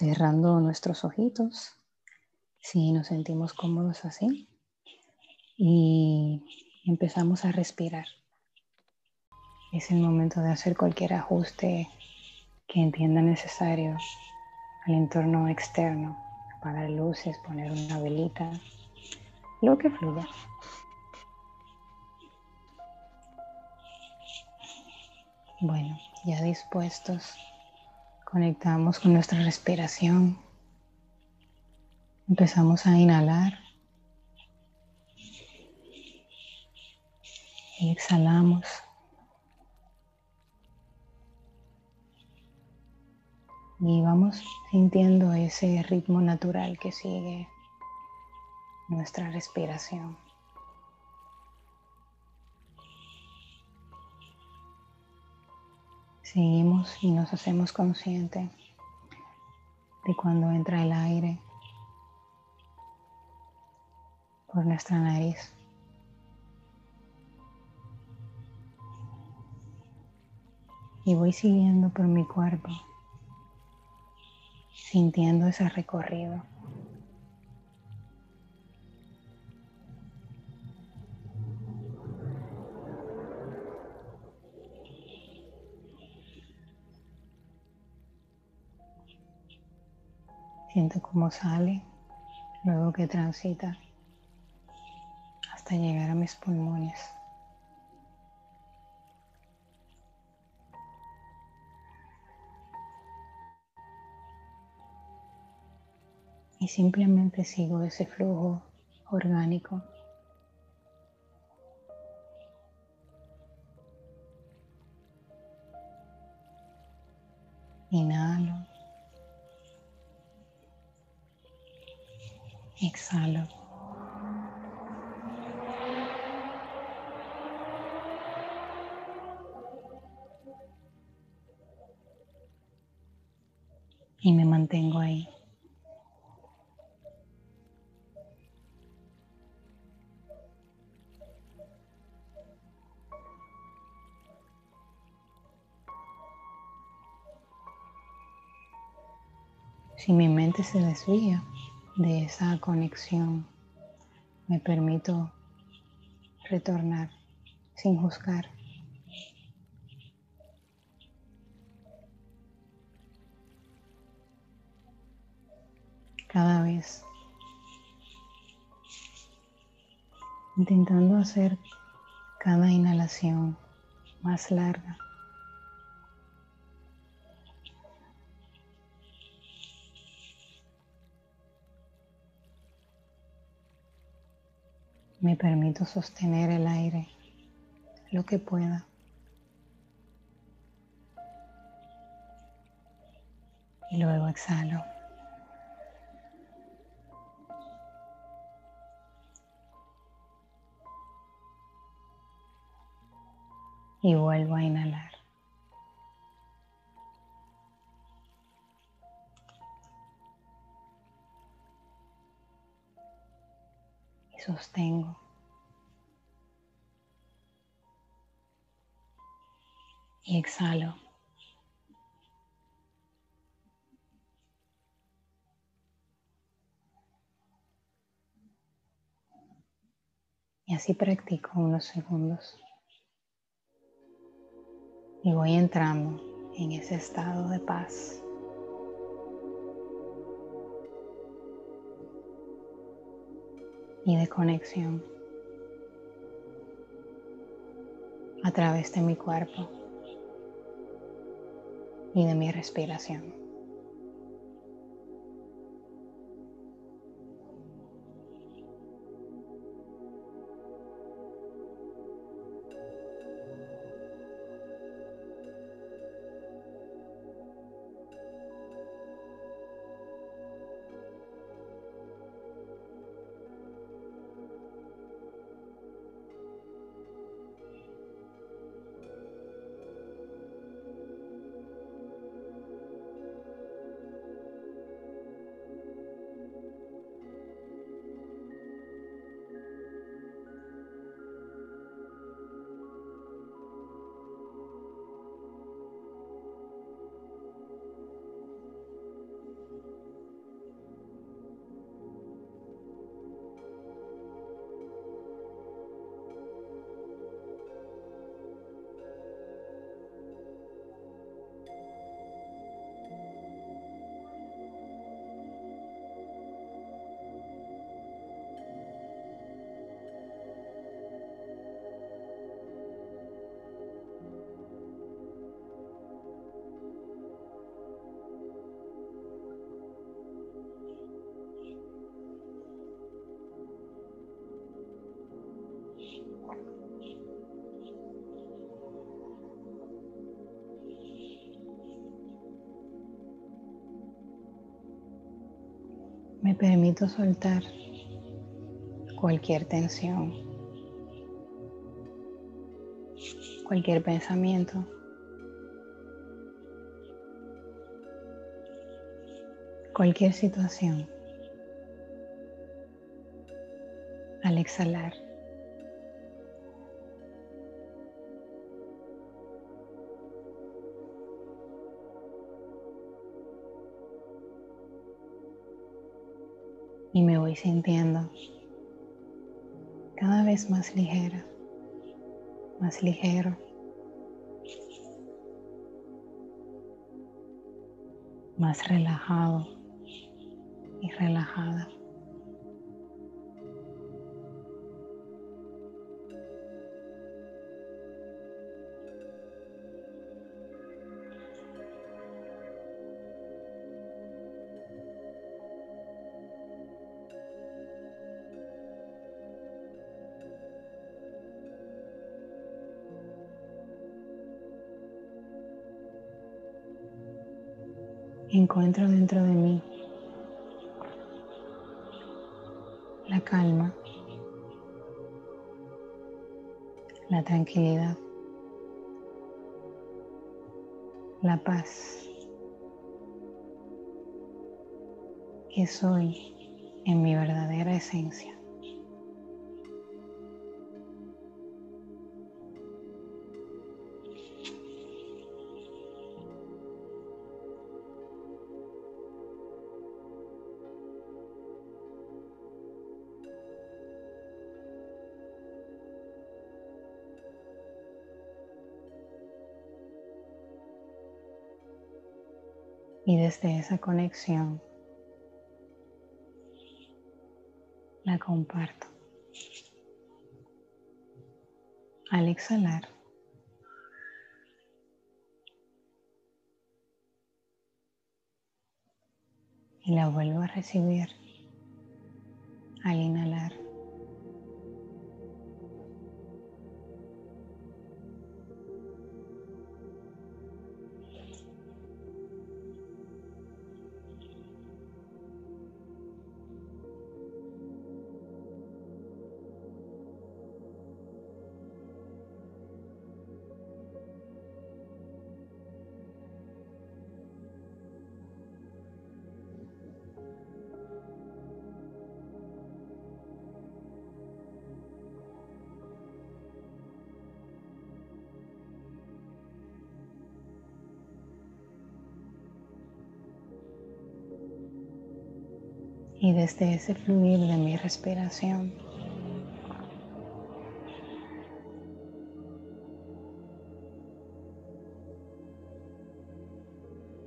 cerrando nuestros ojitos, si nos sentimos cómodos así, y empezamos a respirar. Es el momento de hacer cualquier ajuste que entienda necesario al entorno externo, apagar luces, poner una velita, lo que fluya. Bueno, ya dispuestos, conectamos con nuestra respiración. Empezamos a inhalar. Y exhalamos. Y vamos sintiendo ese ritmo natural que sigue nuestra respiración. Seguimos y nos hacemos conscientes de cuando entra el aire por nuestra nariz. Y voy siguiendo por mi cuerpo, sintiendo ese recorrido. Siento cómo sale luego que transita hasta llegar a mis pulmones. Y simplemente sigo ese flujo orgánico. Inhalo. Exhalo. Y me mantengo ahí. Si mi mente se desvía, de esa conexión me permito retornar sin juzgar. Cada vez intentando hacer cada inhalación más larga. Me permito sostener el aire lo que pueda. Y luego exhalo. Y vuelvo a inhalar. Sostengo. Y exhalo. Y así practico unos segundos. Y voy entrando en ese estado de paz. Y de conexión a través de mi cuerpo y de mi respiración. Me permito soltar cualquier tensión, cualquier pensamiento. Cualquier situación. Al exhalar. Y me voy sintiendo cada vez más ligera, más ligero. más relajado y relajada. Encuentro dentro de mí la calma, la tranquilidad, la paz que soy en mi verdadera esencia. Y desde esa conexión la comparto. Al exhalar, y la vuelvo a recibir al inhalar. Y desde ese fluir de mi respiración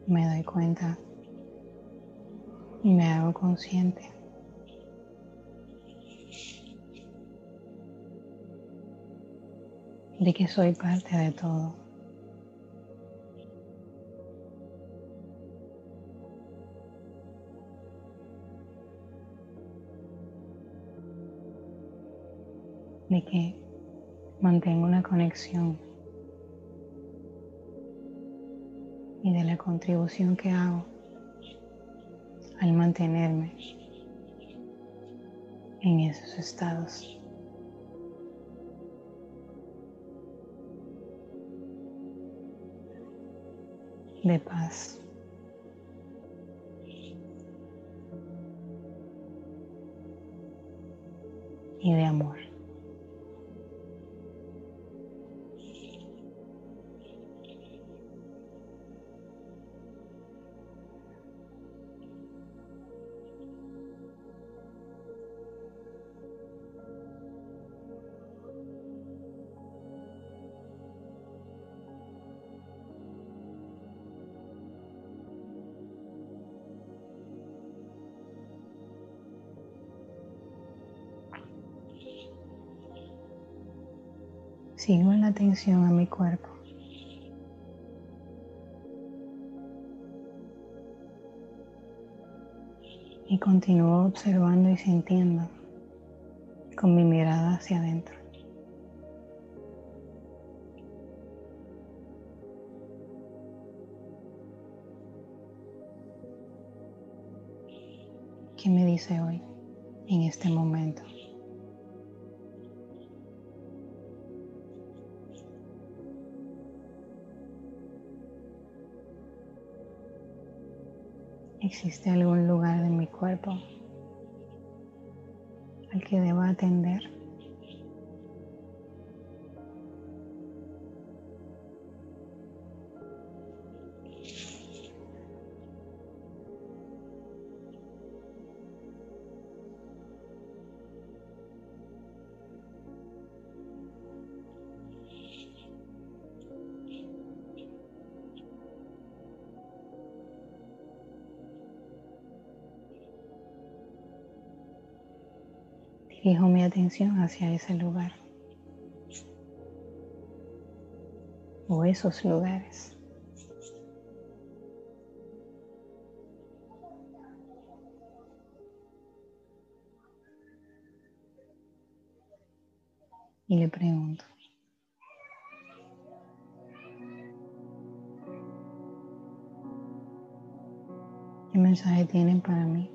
me doy cuenta y me hago consciente de que soy parte de todo. De que mantengo una conexión y de la contribución que hago al mantenerme en esos estados. de paz. y de amor. Sigo en la atención a mi cuerpo. Y continúo observando y sintiendo con mi mirada hacia adentro. ¿Qué me dice hoy, en este momento? ¿Existe algún lugar de mi cuerpo al que deba atender? Dirijo mi atención hacia ese lugar o esos lugares. Y le pregunto, ¿qué mensaje tienen para mí?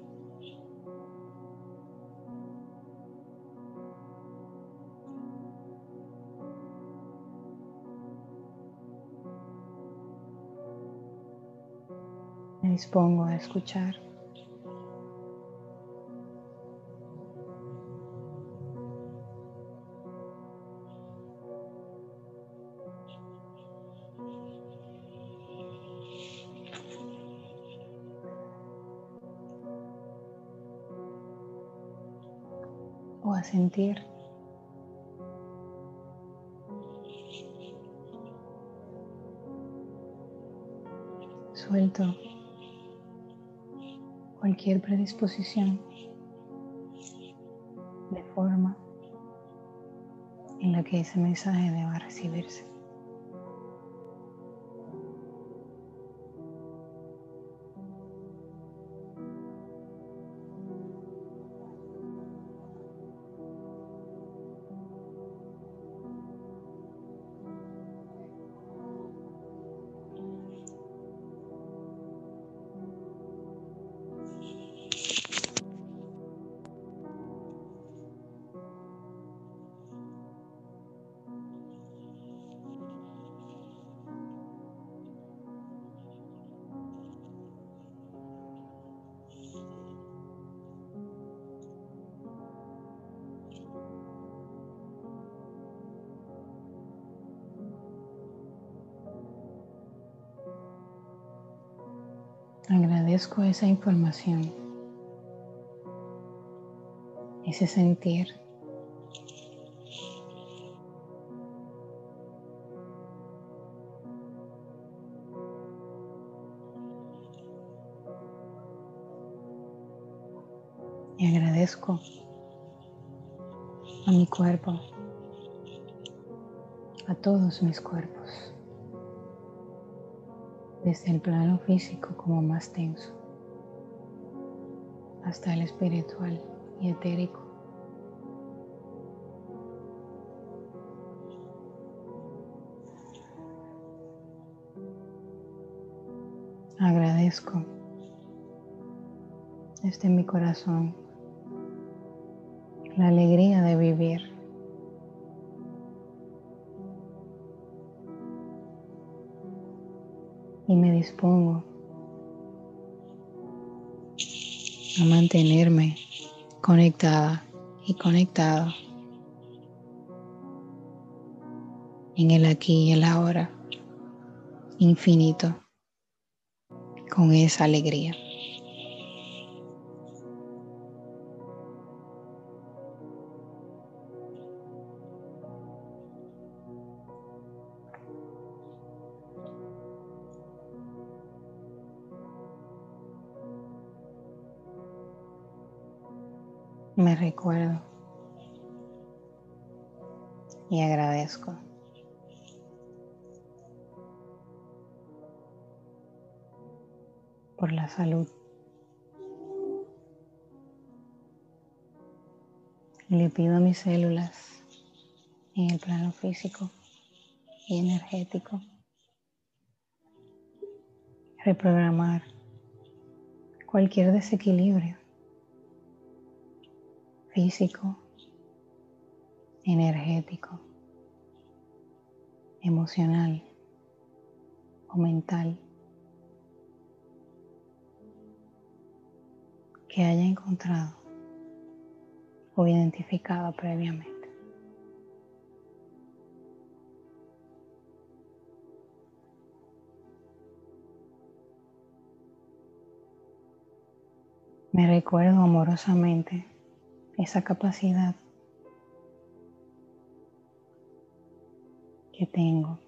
Dispongo a escuchar. o a sentir. Suelto cualquier predisposición de forma en la que ese mensaje deba recibirse. Agradezco esa información, ese sentir. Y agradezco a mi cuerpo, a todos mis cuerpos desde el plano físico como más tenso hasta el espiritual y etérico. Agradezco desde mi corazón la alegría de vivir y me dispongo a mantenerme conectada y conectado en el aquí y el ahora infinito con esa alegría. Me recuerdo y agradezco. por la salud. Le pido a mis células en el plano físico y energético reprogramar cualquier desequilibrio físico, energético, emocional o mental que haya encontrado o identificado previamente. Me recuerdo amorosamente esa capacidad que tengo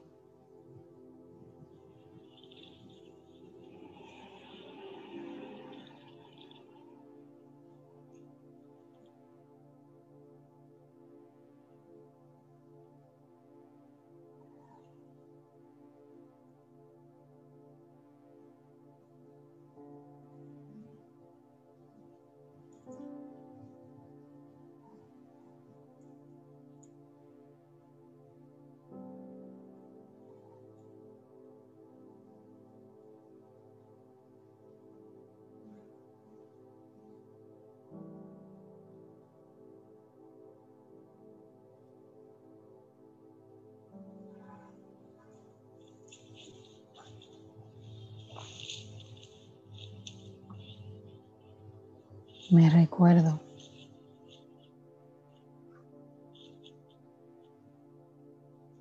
me recuerdo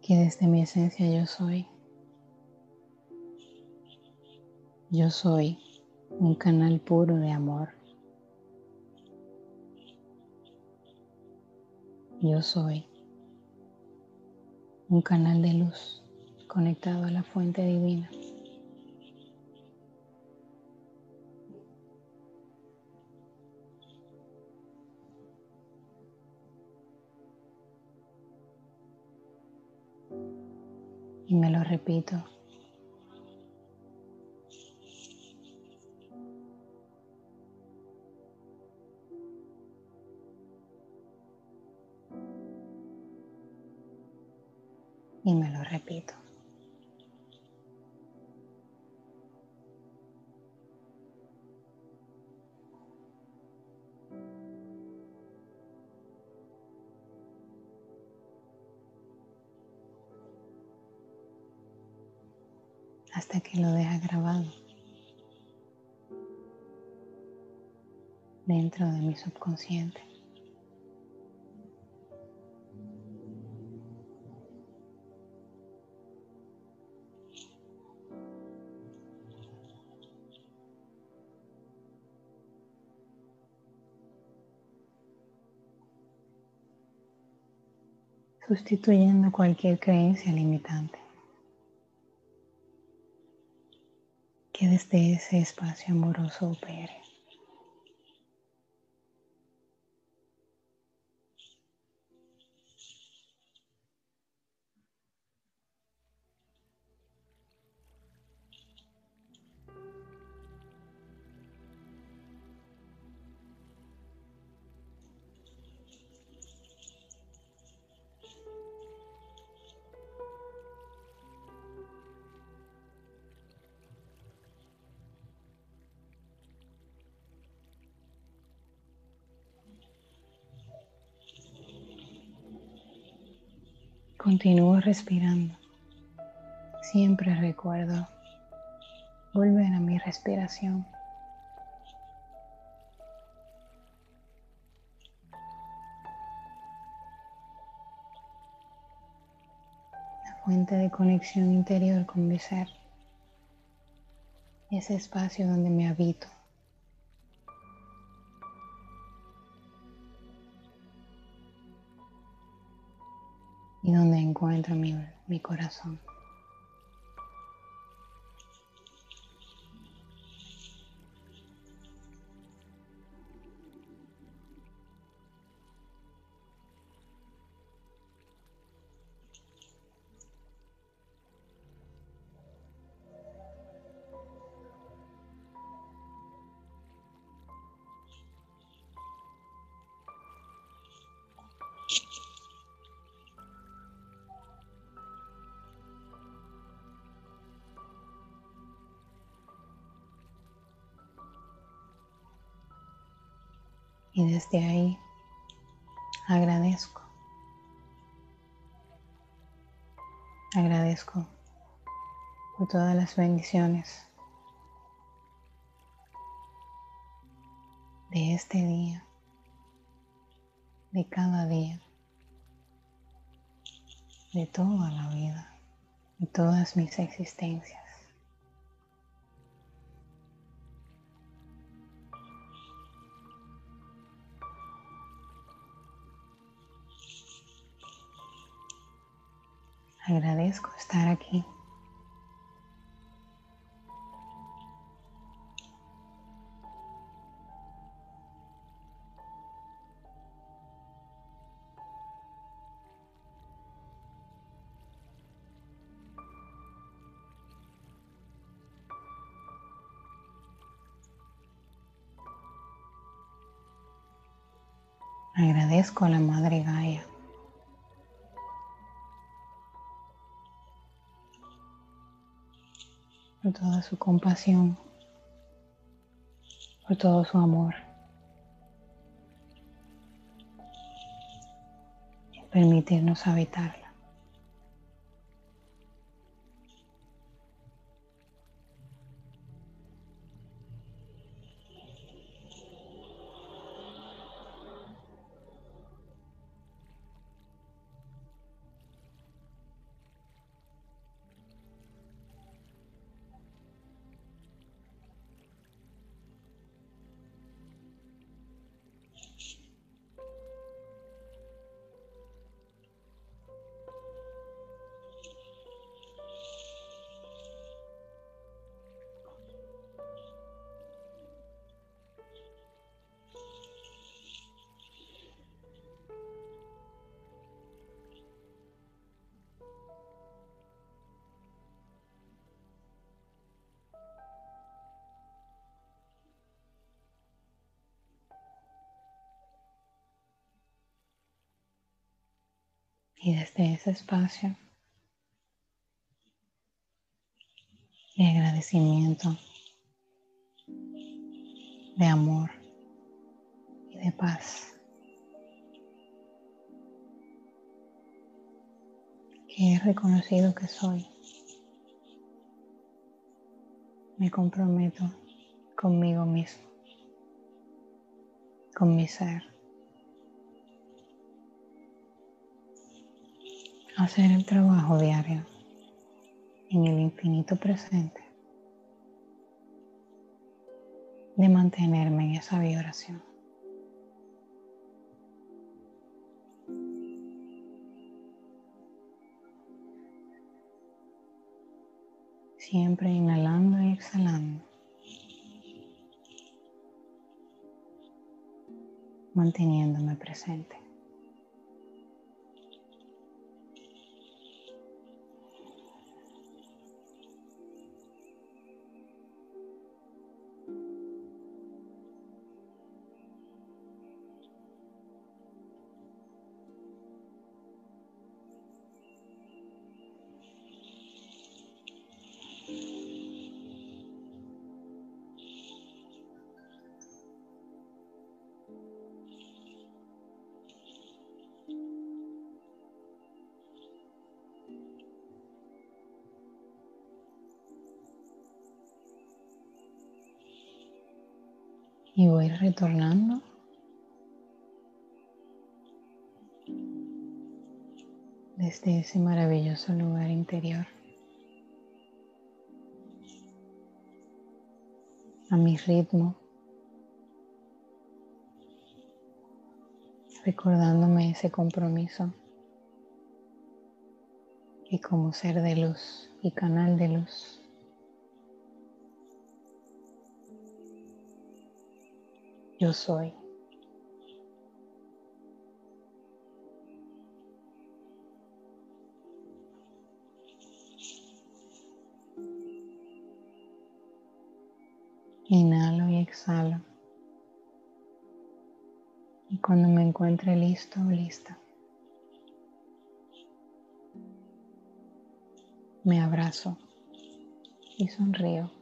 que desde mi esencia yo soy. Yo soy un canal puro de amor. Yo soy un canal de luz conectado a la fuente divina. Y me lo repito. Y me lo repito. Lo deja grabado dentro de mi subconsciente. sustituyendo cualquier creencia limitante. Que desde ese espacio amoroso opere. Continúo respirando. Siempre recuerdo volver a mi respiración. La fuente de conexión interior con mi ser. Ese espacio donde me habito. Encuentro mi, mi corazón. Y desde ahí Agradezco. Agradezco por todas las bendiciones de este día, de cada día, de toda la vida, de todas mis existencias. Agradezco estar aquí. Agradezco a la Madre. Por toda su compasión, por todo su amor. Y permitirnos habitarla. Y desde ese espacio de agradecimiento, de amor y de paz, que he reconocido que soy, me comprometo conmigo mismo, con mi ser. Hacer el trabajo diario en el infinito presente de mantenerme en esa vibración. Siempre inhalando y exhalando. Manteniéndome presente. Y voy retornando. Desde ese maravilloso lugar interior. A mi ritmo, recordándome ese compromiso. Y como ser de luz y canal de luz. Yo soy. Inhalo y exhalo. Y cuando me encuentre listo o lista, me abrazo y sonrío.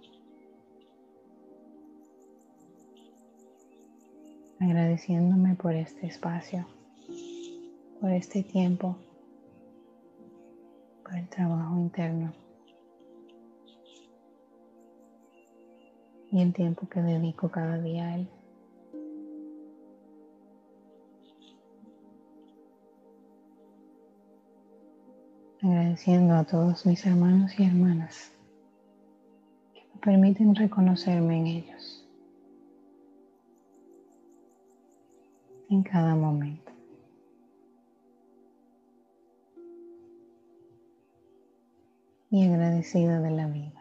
Agradeciéndome por este espacio por este tiempo, por el trabajo interno y el tiempo que dedico cada día a él. Agradeciendo a todos mis hermanos y hermanas que me permiten reconocerme en ellos en cada momento. y agradecida de la vida.